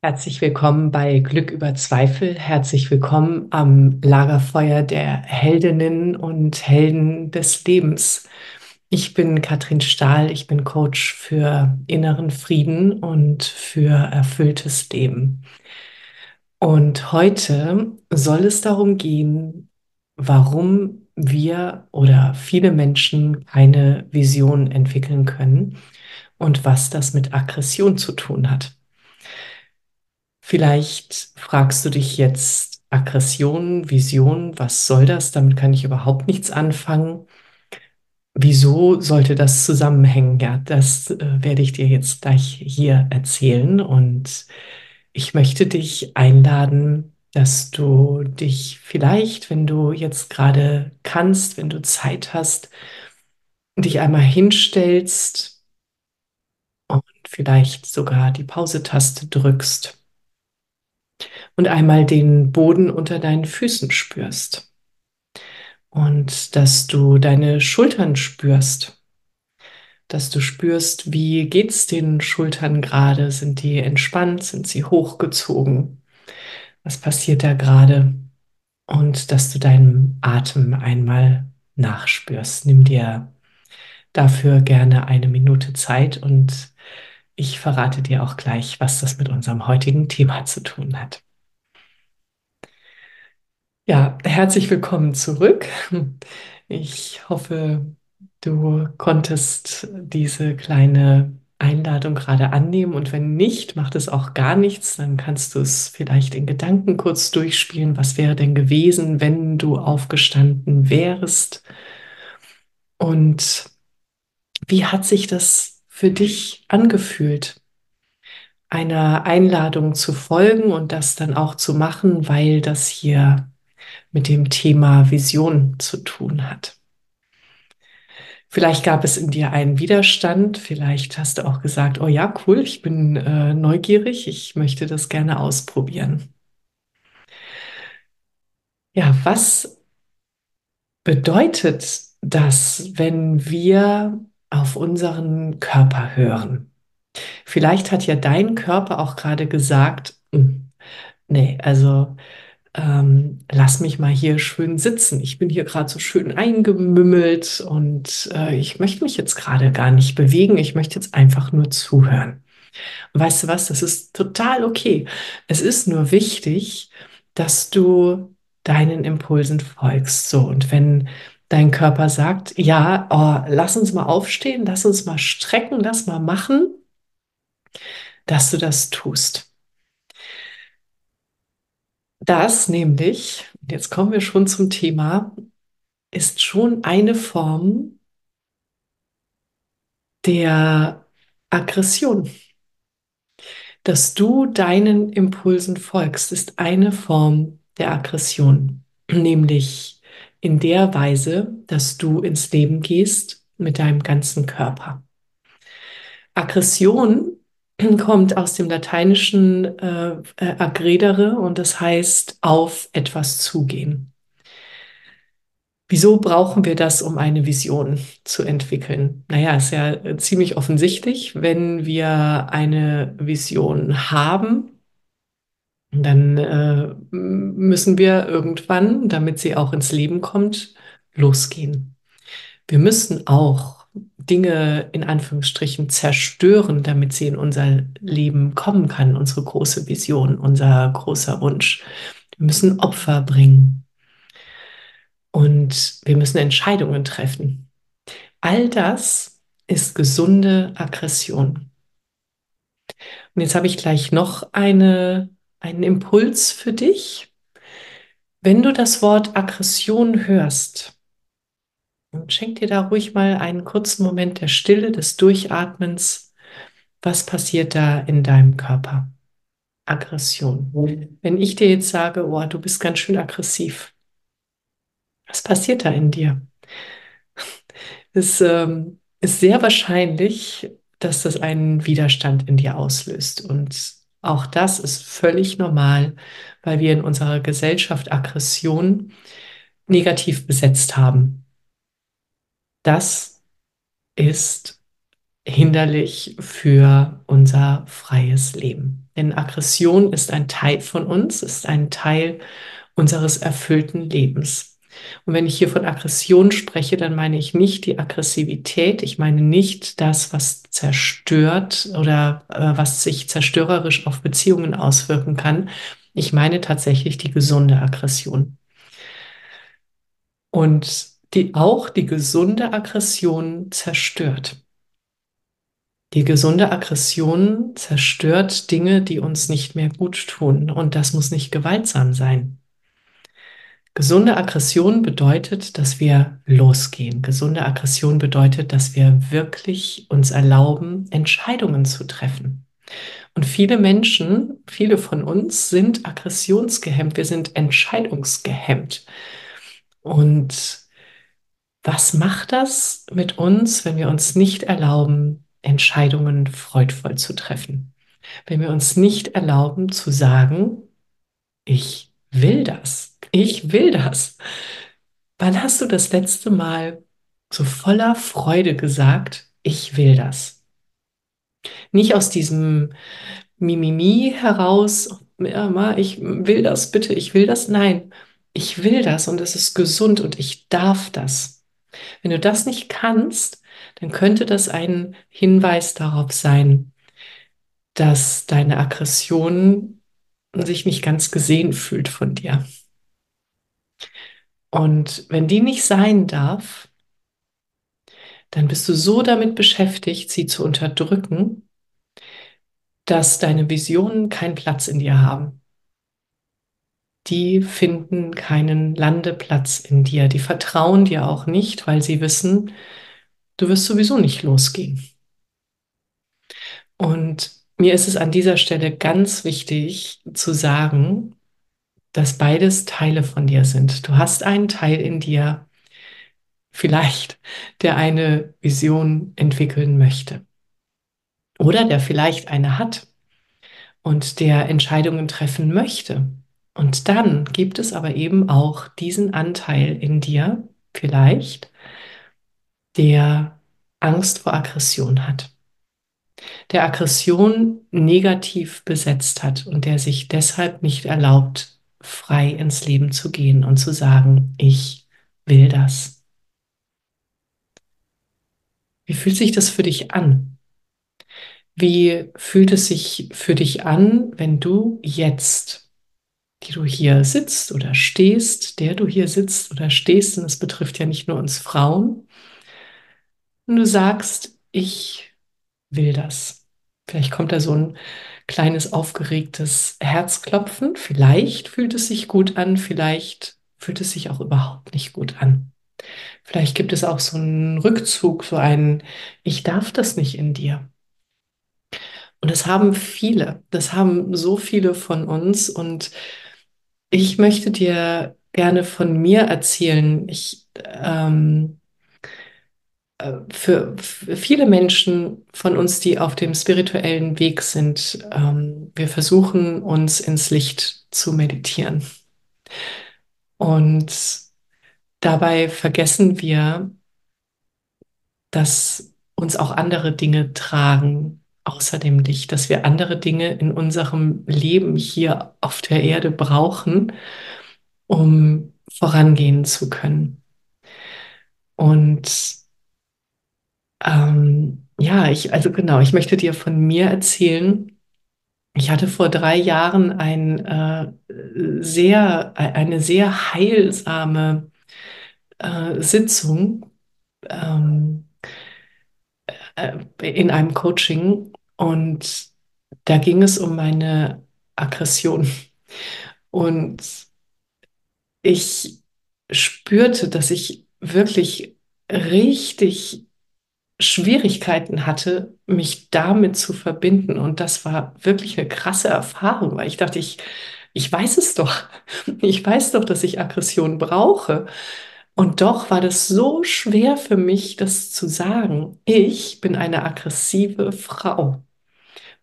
Herzlich willkommen bei Glück über Zweifel. Herzlich willkommen am Lagerfeuer der Heldinnen und Helden des Lebens. Ich bin Katrin Stahl, ich bin Coach für inneren Frieden und für erfülltes Leben. Und heute soll es darum gehen, warum wir oder viele Menschen keine Vision entwickeln können und was das mit Aggression zu tun hat. Vielleicht fragst du dich jetzt, Aggression, Vision, was soll das? Damit kann ich überhaupt nichts anfangen. Wieso sollte das zusammenhängen? Ja, das äh, werde ich dir jetzt gleich hier erzählen. Und ich möchte dich einladen, dass du dich vielleicht, wenn du jetzt gerade kannst, wenn du Zeit hast, dich einmal hinstellst und vielleicht sogar die Pause-Taste drückst und einmal den Boden unter deinen Füßen spürst und dass du deine Schultern spürst, dass du spürst, wie geht's den Schultern gerade? Sind die entspannt? Sind sie hochgezogen? Was passiert da gerade? Und dass du deinem Atem einmal nachspürst. Nimm dir dafür gerne eine Minute Zeit und ich verrate dir auch gleich, was das mit unserem heutigen Thema zu tun hat. Ja, herzlich willkommen zurück. Ich hoffe, du konntest diese kleine Einladung gerade annehmen und wenn nicht, macht es auch gar nichts. Dann kannst du es vielleicht in Gedanken kurz durchspielen. Was wäre denn gewesen, wenn du aufgestanden wärst? Und wie hat sich das für dich angefühlt? einer Einladung zu folgen und das dann auch zu machen, weil das hier mit dem Thema Vision zu tun hat. Vielleicht gab es in dir einen Widerstand, vielleicht hast du auch gesagt, oh ja, cool, ich bin äh, neugierig, ich möchte das gerne ausprobieren. Ja, was bedeutet das, wenn wir auf unseren Körper hören? Vielleicht hat ja dein Körper auch gerade gesagt, hm, nee, also ähm, lass mich mal hier schön sitzen. Ich bin hier gerade so schön eingemümmelt und äh, ich möchte mich jetzt gerade gar nicht bewegen. Ich möchte jetzt einfach nur zuhören. Und weißt du was? Das ist total okay. Es ist nur wichtig, dass du deinen Impulsen folgst. So, und wenn dein Körper sagt, ja, oh, lass uns mal aufstehen, lass uns mal strecken, lass mal machen, dass du das tust. Das nämlich, jetzt kommen wir schon zum Thema, ist schon eine Form der Aggression. Dass du deinen Impulsen folgst, ist eine Form der Aggression, nämlich in der Weise, dass du ins Leben gehst mit deinem ganzen Körper. Aggression kommt aus dem Lateinischen äh, äh, aggredere und das heißt auf etwas zugehen. Wieso brauchen wir das, um eine Vision zu entwickeln? Naja, ist ja äh, ziemlich offensichtlich, wenn wir eine Vision haben, dann äh, müssen wir irgendwann, damit sie auch ins Leben kommt, losgehen. Wir müssen auch Dinge in Anführungsstrichen zerstören, damit sie in unser Leben kommen kann, unsere große Vision, unser großer Wunsch. Wir müssen Opfer bringen und wir müssen Entscheidungen treffen. All das ist gesunde Aggression. Und jetzt habe ich gleich noch eine, einen Impuls für dich. Wenn du das Wort Aggression hörst, und schenk dir da ruhig mal einen kurzen Moment der Stille, des Durchatmens. Was passiert da in deinem Körper? Aggression. Wenn ich dir jetzt sage, oh, du bist ganz schön aggressiv, was passiert da in dir? Es ähm, ist sehr wahrscheinlich, dass das einen Widerstand in dir auslöst. Und auch das ist völlig normal, weil wir in unserer Gesellschaft Aggression negativ besetzt haben. Das ist hinderlich für unser freies Leben. Denn Aggression ist ein Teil von uns, ist ein Teil unseres erfüllten Lebens. Und wenn ich hier von Aggression spreche, dann meine ich nicht die Aggressivität, ich meine nicht das, was zerstört oder äh, was sich zerstörerisch auf Beziehungen auswirken kann. Ich meine tatsächlich die gesunde Aggression. Und die auch die gesunde Aggression zerstört. Die gesunde Aggression zerstört Dinge, die uns nicht mehr gut tun. Und das muss nicht gewaltsam sein. Gesunde Aggression bedeutet, dass wir losgehen. Gesunde Aggression bedeutet, dass wir wirklich uns erlauben, Entscheidungen zu treffen. Und viele Menschen, viele von uns sind aggressionsgehemmt, wir sind entscheidungsgehemmt. Und was macht das mit uns, wenn wir uns nicht erlauben, Entscheidungen freudvoll zu treffen. Wenn wir uns nicht erlauben zu sagen, ich will das, ich will das. Wann hast du das letzte Mal so voller Freude gesagt, ich will das? Nicht aus diesem Mimimi heraus, ja, ich will das, bitte, ich will das. Nein, ich will das und es ist gesund und ich darf das. Wenn du das nicht kannst, dann könnte das ein Hinweis darauf sein, dass deine Aggression sich nicht ganz gesehen fühlt von dir. Und wenn die nicht sein darf, dann bist du so damit beschäftigt, sie zu unterdrücken, dass deine Visionen keinen Platz in dir haben. Die finden keinen Landeplatz in dir. Die vertrauen dir auch nicht, weil sie wissen, du wirst sowieso nicht losgehen. Und mir ist es an dieser Stelle ganz wichtig zu sagen, dass beides Teile von dir sind. Du hast einen Teil in dir, vielleicht, der eine Vision entwickeln möchte. Oder der vielleicht eine hat und der Entscheidungen treffen möchte. Und dann gibt es aber eben auch diesen Anteil in dir, vielleicht, der Angst vor Aggression hat, der Aggression negativ besetzt hat und der sich deshalb nicht erlaubt, frei ins Leben zu gehen und zu sagen, ich will das. Wie fühlt sich das für dich an? Wie fühlt es sich für dich an, wenn du jetzt, du hier sitzt oder stehst, der du hier sitzt oder stehst, und das betrifft ja nicht nur uns Frauen, und du sagst, ich will das. Vielleicht kommt da so ein kleines aufgeregtes Herzklopfen. Vielleicht fühlt es sich gut an, vielleicht fühlt es sich auch überhaupt nicht gut an. Vielleicht gibt es auch so einen Rückzug, so einen Ich darf das nicht in dir. Und das haben viele, das haben so viele von uns. Und ich möchte dir gerne von mir erzählen. Ich ähm, für, viele Menschen von uns, die auf dem spirituellen Weg sind, ähm, wir versuchen uns ins Licht zu meditieren. Und dabei vergessen wir, dass uns auch andere Dinge tragen außer dem Licht, dass wir andere Dinge in unserem Leben hier auf der Erde brauchen, um vorangehen zu können. Und ähm, ja, ich, also genau, ich möchte dir von mir erzählen. Ich hatte vor drei Jahren ein, äh, sehr, eine sehr heilsame äh, Sitzung ähm, äh, in einem Coaching und da ging es um meine Aggression. Und ich spürte, dass ich wirklich richtig Schwierigkeiten hatte, mich damit zu verbinden. Und das war wirklich eine krasse Erfahrung, weil ich dachte, ich, ich weiß es doch. Ich weiß doch, dass ich Aggression brauche. Und doch war das so schwer für mich, das zu sagen. Ich bin eine aggressive Frau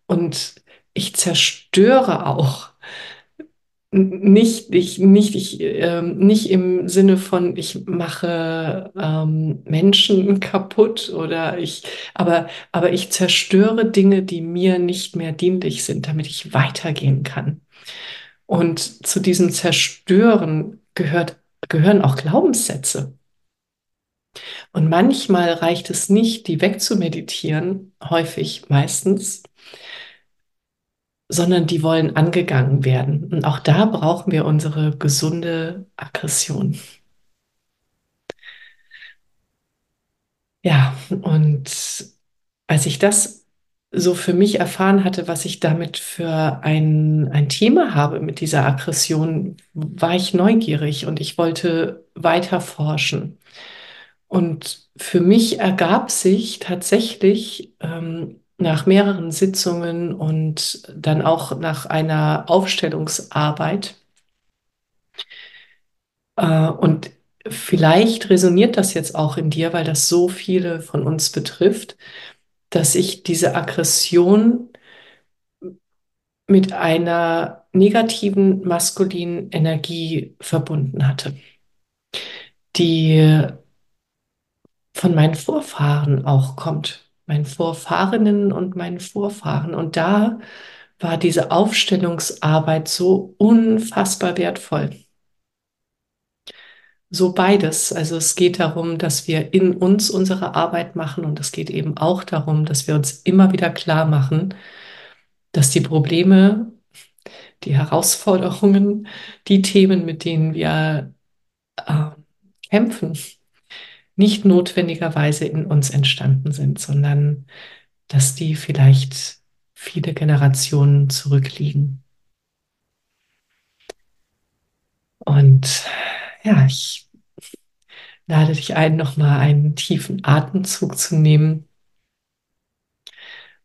und ich zerstöre auch. Nicht, ich, nicht, ich, ähm, nicht im Sinne von, ich mache ähm, Menschen kaputt oder ich, aber, aber ich zerstöre Dinge, die mir nicht mehr dienlich sind, damit ich weitergehen kann. Und zu diesem Zerstören gehört, gehören auch Glaubenssätze. Und manchmal reicht es nicht, die wegzumeditieren, häufig meistens, sondern die wollen angegangen werden. Und auch da brauchen wir unsere gesunde Aggression. Ja, und als ich das so für mich erfahren hatte, was ich damit für ein, ein Thema habe mit dieser Aggression, war ich neugierig und ich wollte weiter forschen. Und für mich ergab sich tatsächlich ähm, nach mehreren Sitzungen und dann auch nach einer Aufstellungsarbeit. Äh, und vielleicht resoniert das jetzt auch in dir, weil das so viele von uns betrifft, dass ich diese Aggression mit einer negativen maskulinen Energie verbunden hatte, die von meinen Vorfahren auch kommt meinen Vorfahrinnen und meinen Vorfahren. Und da war diese Aufstellungsarbeit so unfassbar wertvoll. So beides. Also es geht darum, dass wir in uns unsere Arbeit machen und es geht eben auch darum, dass wir uns immer wieder klar machen, dass die Probleme, die Herausforderungen, die Themen, mit denen wir äh, kämpfen, nicht notwendigerweise in uns entstanden sind, sondern dass die vielleicht viele Generationen zurückliegen. Und ja, ich lade dich ein, nochmal einen tiefen Atemzug zu nehmen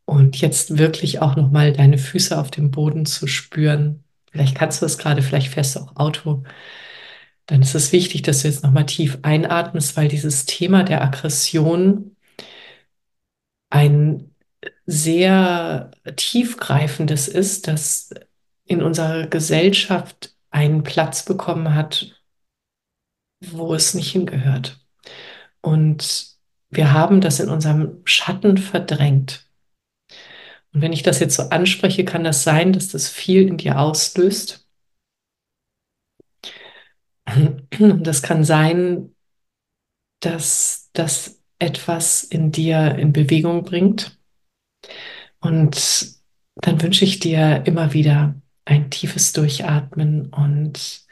und jetzt wirklich auch nochmal deine Füße auf dem Boden zu spüren. Vielleicht kannst du es gerade, vielleicht fährst du auch Auto dann ist es wichtig, dass du jetzt nochmal tief einatmest, weil dieses Thema der Aggression ein sehr tiefgreifendes ist, das in unserer Gesellschaft einen Platz bekommen hat, wo es nicht hingehört. Und wir haben das in unserem Schatten verdrängt. Und wenn ich das jetzt so anspreche, kann das sein, dass das viel in dir auslöst. Das kann sein, dass das etwas in dir in Bewegung bringt. Und dann wünsche ich dir immer wieder ein tiefes Durchatmen und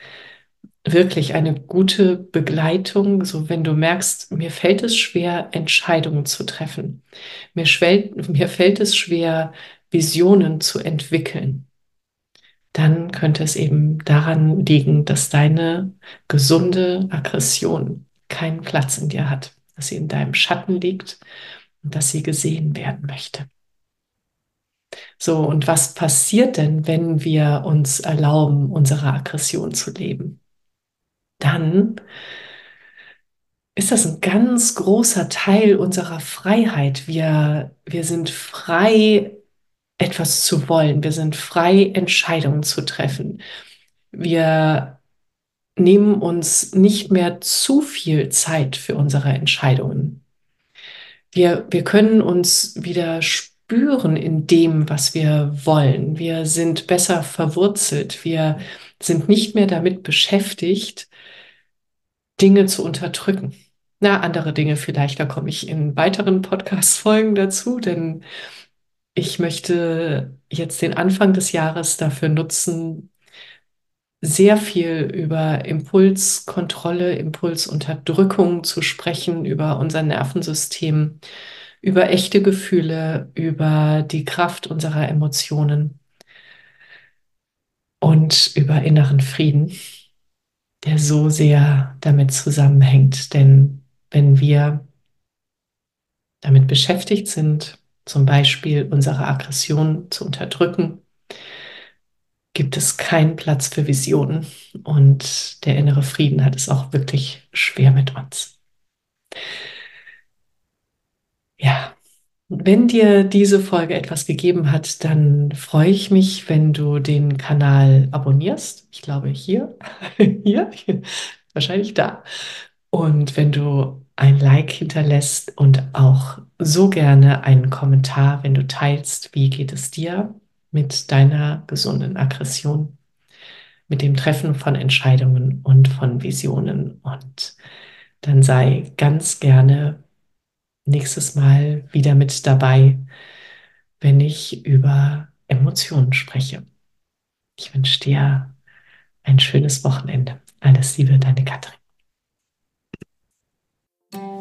wirklich eine gute Begleitung, so wenn du merkst, mir fällt es schwer, Entscheidungen zu treffen. Mir, schwellt, mir fällt es schwer, Visionen zu entwickeln dann könnte es eben daran liegen, dass deine gesunde Aggression keinen Platz in dir hat, dass sie in deinem Schatten liegt und dass sie gesehen werden möchte. So, und was passiert denn, wenn wir uns erlauben, unsere Aggression zu leben? Dann ist das ein ganz großer Teil unserer Freiheit. Wir, wir sind frei, etwas zu wollen. Wir sind frei, Entscheidungen zu treffen. Wir nehmen uns nicht mehr zu viel Zeit für unsere Entscheidungen. Wir, wir können uns wieder spüren in dem, was wir wollen. Wir sind besser verwurzelt. Wir sind nicht mehr damit beschäftigt, Dinge zu unterdrücken. Na, andere Dinge vielleicht, da komme ich in weiteren Podcast-Folgen dazu, denn ich möchte jetzt den Anfang des Jahres dafür nutzen, sehr viel über Impulskontrolle, Impulsunterdrückung zu sprechen, über unser Nervensystem, über echte Gefühle, über die Kraft unserer Emotionen und über inneren Frieden, der so sehr damit zusammenhängt. Denn wenn wir damit beschäftigt sind, zum Beispiel unsere Aggression zu unterdrücken, gibt es keinen Platz für Visionen und der innere Frieden hat es auch wirklich schwer mit uns. Ja, wenn dir diese Folge etwas gegeben hat, dann freue ich mich, wenn du den Kanal abonnierst. Ich glaube hier, hier, wahrscheinlich da. Und wenn du ein Like hinterlässt und auch so gerne einen Kommentar, wenn du teilst, wie geht es dir mit deiner gesunden Aggression, mit dem Treffen von Entscheidungen und von Visionen. Und dann sei ganz gerne nächstes Mal wieder mit dabei, wenn ich über Emotionen spreche. Ich wünsche dir ein schönes Wochenende. Alles Liebe, deine Katrin.